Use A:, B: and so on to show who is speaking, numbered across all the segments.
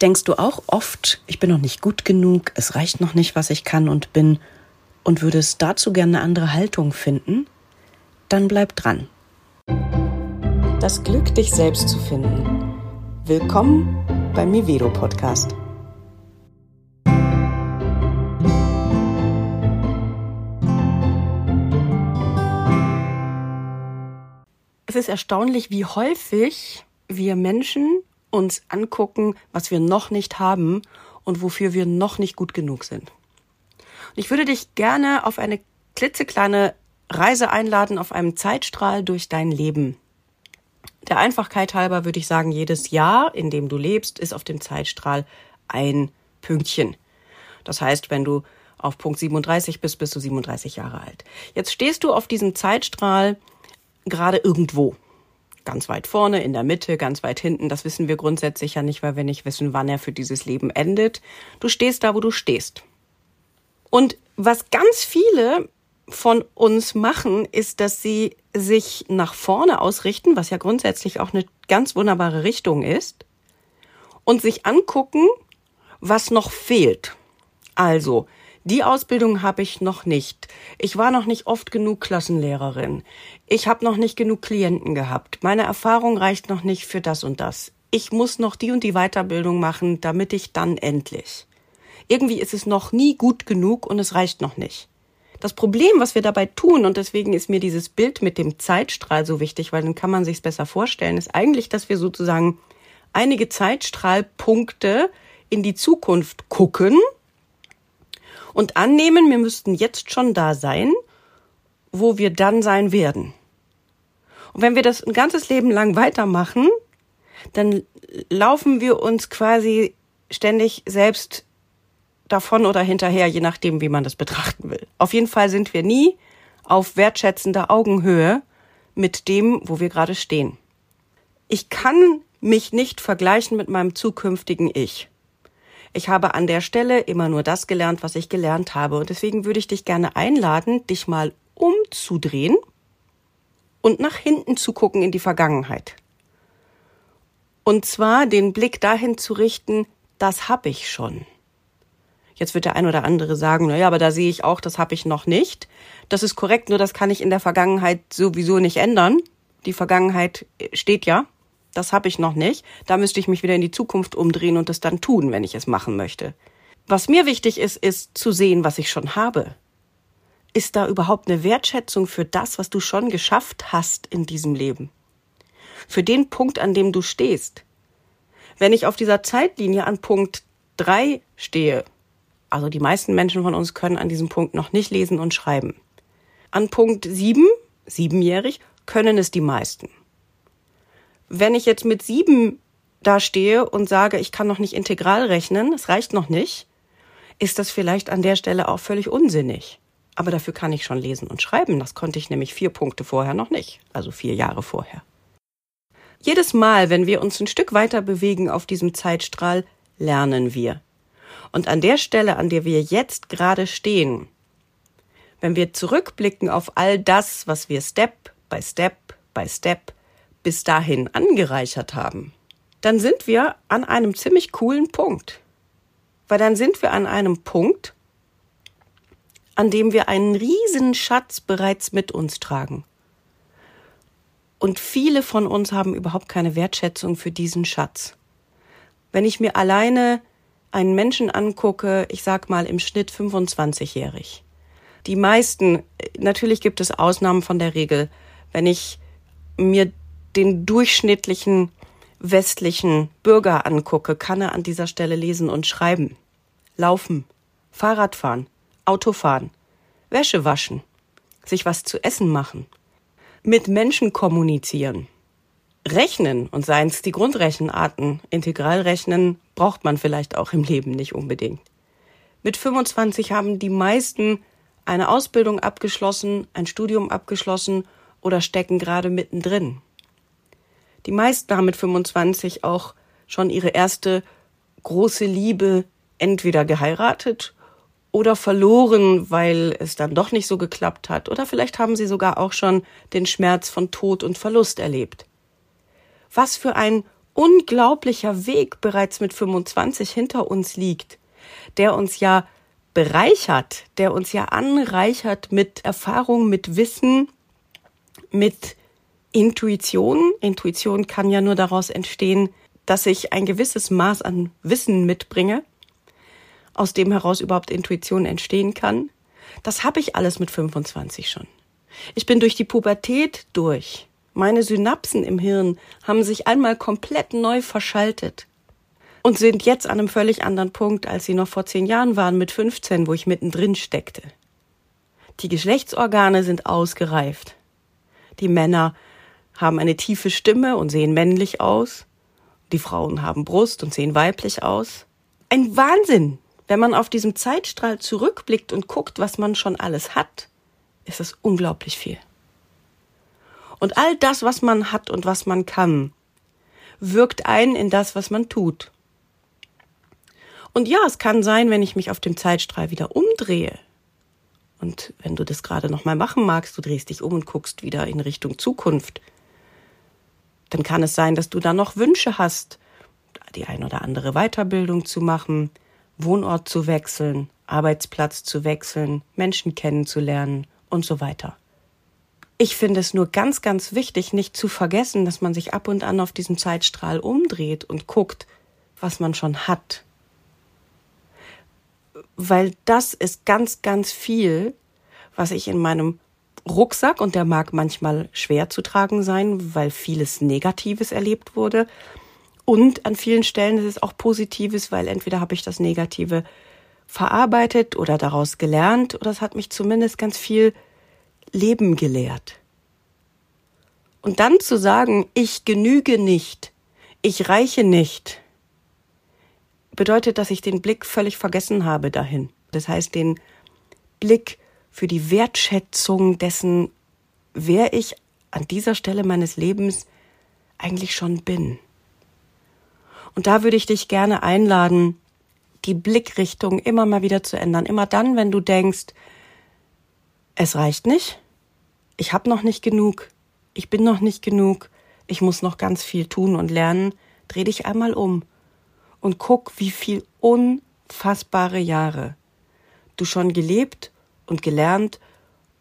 A: Denkst du auch oft, ich bin noch nicht gut genug, es reicht noch nicht, was ich kann und bin, und würdest dazu gerne eine andere Haltung finden? Dann bleib dran. Das Glück, dich selbst zu finden. Willkommen beim Mivedo Podcast. Es ist erstaunlich, wie häufig wir Menschen uns angucken, was wir noch nicht haben und wofür wir noch nicht gut genug sind. Und ich würde dich gerne auf eine klitzekleine Reise einladen, auf einem Zeitstrahl durch dein Leben. Der Einfachkeit halber würde ich sagen, jedes Jahr, in dem du lebst, ist auf dem Zeitstrahl ein Pünktchen. Das heißt, wenn du auf Punkt 37 bist, bist du 37 Jahre alt. Jetzt stehst du auf diesem Zeitstrahl gerade irgendwo ganz weit vorne, in der Mitte, ganz weit hinten. Das wissen wir grundsätzlich ja nicht, weil wir nicht wissen, wann er für dieses Leben endet. Du stehst da, wo du stehst. Und was ganz viele von uns machen, ist, dass sie sich nach vorne ausrichten, was ja grundsätzlich auch eine ganz wunderbare Richtung ist, und sich angucken, was noch fehlt. Also, die Ausbildung habe ich noch nicht. Ich war noch nicht oft genug Klassenlehrerin. Ich habe noch nicht genug Klienten gehabt. Meine Erfahrung reicht noch nicht für das und das. Ich muss noch die und die Weiterbildung machen, damit ich dann endlich. Irgendwie ist es noch nie gut genug und es reicht noch nicht. Das Problem, was wir dabei tun, und deswegen ist mir dieses Bild mit dem Zeitstrahl so wichtig, weil dann kann man sich's besser vorstellen, ist eigentlich, dass wir sozusagen einige Zeitstrahlpunkte in die Zukunft gucken und annehmen, wir müssten jetzt schon da sein, wo wir dann sein werden. Und wenn wir das ein ganzes Leben lang weitermachen, dann laufen wir uns quasi ständig selbst davon oder hinterher, je nachdem, wie man das betrachten will. Auf jeden Fall sind wir nie auf wertschätzender Augenhöhe mit dem, wo wir gerade stehen. Ich kann mich nicht vergleichen mit meinem zukünftigen Ich. Ich habe an der Stelle immer nur das gelernt, was ich gelernt habe. Und deswegen würde ich dich gerne einladen, dich mal umzudrehen und nach hinten zu gucken in die Vergangenheit. Und zwar den Blick dahin zu richten, das habe ich schon. Jetzt wird der ein oder andere sagen, na ja, aber da sehe ich auch, das habe ich noch nicht. Das ist korrekt, nur das kann ich in der Vergangenheit sowieso nicht ändern. Die Vergangenheit steht ja das habe ich noch nicht. Da müsste ich mich wieder in die Zukunft umdrehen und es dann tun, wenn ich es machen möchte. Was mir wichtig ist, ist zu sehen, was ich schon habe. Ist da überhaupt eine Wertschätzung für das, was du schon geschafft hast in diesem Leben? Für den Punkt, an dem du stehst. Wenn ich auf dieser Zeitlinie an Punkt drei stehe, also die meisten Menschen von uns können an diesem Punkt noch nicht lesen und schreiben. An Punkt sieben, siebenjährig, können es die meisten. Wenn ich jetzt mit sieben da stehe und sage, ich kann noch nicht integral rechnen, es reicht noch nicht, ist das vielleicht an der Stelle auch völlig unsinnig. Aber dafür kann ich schon lesen und schreiben. Das konnte ich nämlich vier Punkte vorher noch nicht, also vier Jahre vorher. Jedes Mal, wenn wir uns ein Stück weiter bewegen auf diesem Zeitstrahl, lernen wir. Und an der Stelle, an der wir jetzt gerade stehen, wenn wir zurückblicken auf all das, was wir Step by Step by Step bis dahin angereichert haben, dann sind wir an einem ziemlich coolen Punkt. Weil dann sind wir an einem Punkt, an dem wir einen riesen Schatz bereits mit uns tragen. Und viele von uns haben überhaupt keine Wertschätzung für diesen Schatz. Wenn ich mir alleine einen Menschen angucke, ich sag mal im Schnitt 25-jährig. Die meisten, natürlich gibt es Ausnahmen von der Regel. Wenn ich mir den durchschnittlichen westlichen Bürger angucke, kann er an dieser Stelle lesen und schreiben, laufen, Fahrradfahren, Autofahren, Wäsche waschen, sich was zu essen machen, mit Menschen kommunizieren, rechnen und seien es die Grundrechenarten, Integralrechnen braucht man vielleicht auch im Leben nicht unbedingt. Mit 25 haben die meisten eine Ausbildung abgeschlossen, ein Studium abgeschlossen oder stecken gerade mittendrin. Die meisten haben mit 25 auch schon ihre erste große Liebe entweder geheiratet oder verloren, weil es dann doch nicht so geklappt hat. Oder vielleicht haben sie sogar auch schon den Schmerz von Tod und Verlust erlebt. Was für ein unglaublicher Weg bereits mit 25 hinter uns liegt, der uns ja bereichert, der uns ja anreichert mit Erfahrung, mit Wissen, mit Intuition. Intuition kann ja nur daraus entstehen, dass ich ein gewisses Maß an Wissen mitbringe, aus dem heraus überhaupt Intuition entstehen kann. Das habe ich alles mit 25 schon. Ich bin durch die Pubertät durch. Meine Synapsen im Hirn haben sich einmal komplett neu verschaltet und sind jetzt an einem völlig anderen Punkt, als sie noch vor zehn Jahren waren, mit 15, wo ich mittendrin steckte. Die Geschlechtsorgane sind ausgereift. Die Männer haben eine tiefe Stimme und sehen männlich aus. Die Frauen haben Brust und sehen weiblich aus. Ein Wahnsinn! Wenn man auf diesem Zeitstrahl zurückblickt und guckt, was man schon alles hat, ist es unglaublich viel. Und all das, was man hat und was man kann, wirkt ein in das, was man tut. Und ja, es kann sein, wenn ich mich auf dem Zeitstrahl wieder umdrehe. Und wenn du das gerade nochmal machen magst, du drehst dich um und guckst wieder in Richtung Zukunft, dann kann es sein, dass du da noch Wünsche hast, die ein oder andere Weiterbildung zu machen, Wohnort zu wechseln, Arbeitsplatz zu wechseln, Menschen kennenzulernen und so weiter. Ich finde es nur ganz, ganz wichtig, nicht zu vergessen, dass man sich ab und an auf diesem Zeitstrahl umdreht und guckt, was man schon hat. Weil das ist ganz, ganz viel, was ich in meinem Rucksack und der mag manchmal schwer zu tragen sein, weil vieles Negatives erlebt wurde. Und an vielen Stellen ist es auch Positives, weil entweder habe ich das Negative verarbeitet oder daraus gelernt oder es hat mich zumindest ganz viel Leben gelehrt. Und dann zu sagen, ich genüge nicht, ich reiche nicht, bedeutet, dass ich den Blick völlig vergessen habe dahin. Das heißt, den Blick für die Wertschätzung dessen, wer ich an dieser Stelle meines Lebens eigentlich schon bin. Und da würde ich dich gerne einladen, die Blickrichtung immer mal wieder zu ändern. Immer dann, wenn du denkst, es reicht nicht, ich habe noch nicht genug, ich bin noch nicht genug, ich muss noch ganz viel tun und lernen, dreh dich einmal um und guck, wie viel unfassbare Jahre du schon gelebt und gelernt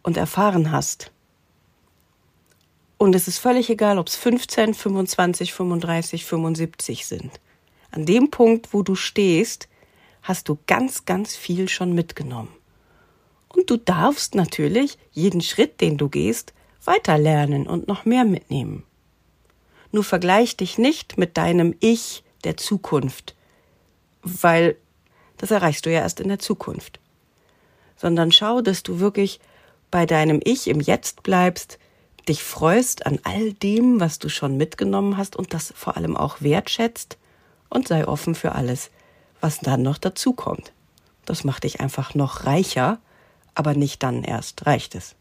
A: und erfahren hast. Und es ist völlig egal, ob es 15, 25, 35, 75 sind. An dem Punkt, wo du stehst, hast du ganz, ganz viel schon mitgenommen. Und du darfst natürlich jeden Schritt, den du gehst, weiter lernen und noch mehr mitnehmen. Nur vergleich dich nicht mit deinem Ich der Zukunft, weil das erreichst du ja erst in der Zukunft sondern schau, dass du wirklich bei deinem Ich im Jetzt bleibst, dich freust an all dem, was du schon mitgenommen hast und das vor allem auch wertschätzt und sei offen für alles, was dann noch dazukommt. Das macht dich einfach noch reicher, aber nicht dann erst reicht es.